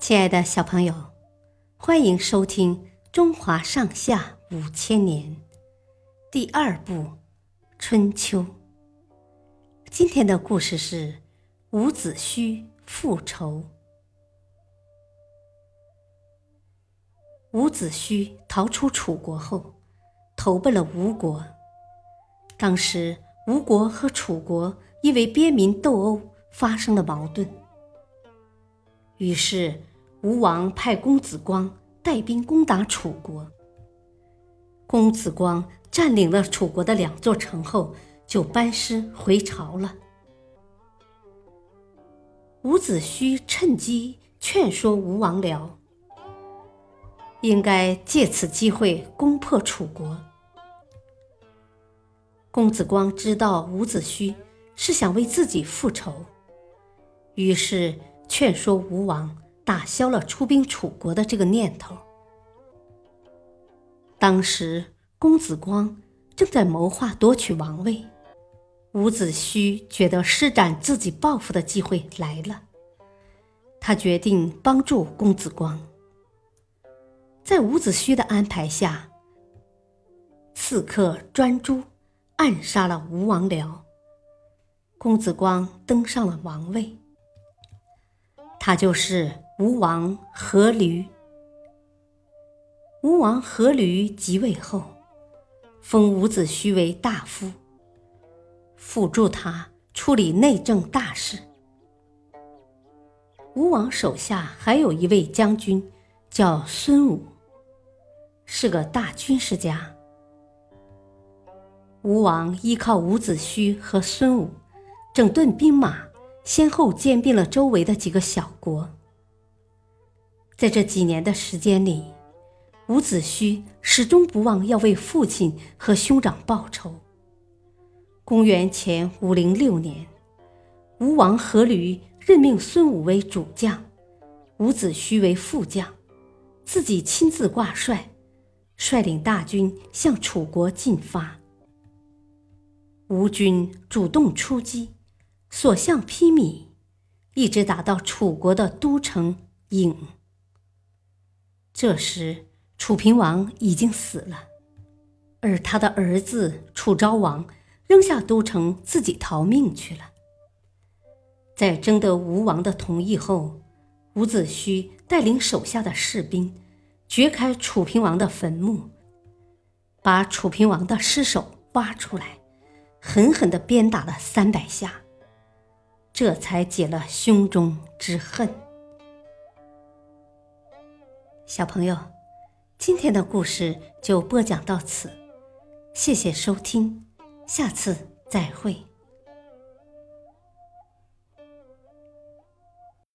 亲爱的小朋友，欢迎收听《中华上下五千年》第二部《春秋》。今天的故事是伍子胥复仇。伍子胥逃出楚国后，投奔了吴国。当时，吴国和楚国因为边民斗殴发生了矛盾，于是。吴王派公子光带兵攻打楚国。公子光占领了楚国的两座城后，就班师回朝了。伍子胥趁机劝说吴王僚，应该借此机会攻破楚国。公子光知道伍子胥是想为自己复仇，于是劝说吴王。打消了出兵楚国的这个念头。当时，公子光正在谋划夺取王位，伍子胥觉得施展自己抱负的机会来了，他决定帮助公子光。在伍子胥的安排下，刺客专诸暗杀了吴王僚，公子光登上了王位。他就是。吴王阖闾，吴王阖闾即位后，封伍子胥为大夫，辅助他处理内政大事。吴王手下还有一位将军，叫孙武，是个大军事家。吴王依靠伍子胥和孙武，整顿兵马，先后兼并了周围的几个小国。在这几年的时间里，伍子胥始终不忘要为父亲和兄长报仇。公元前五零六年，吴王阖闾任命孙武为主将，伍子胥为副将，自己亲自挂帅，率领大军向楚国进发。吴军主动出击，所向披靡，一直打到楚国的都城郢。这时，楚平王已经死了，而他的儿子楚昭王扔下都城，自己逃命去了。在征得吴王的同意后，伍子胥带领手下的士兵掘开楚平王的坟墓，把楚平王的尸首挖出来，狠狠地鞭打了三百下，这才解了胸中之恨。小朋友，今天的故事就播讲到此，谢谢收听，下次再会。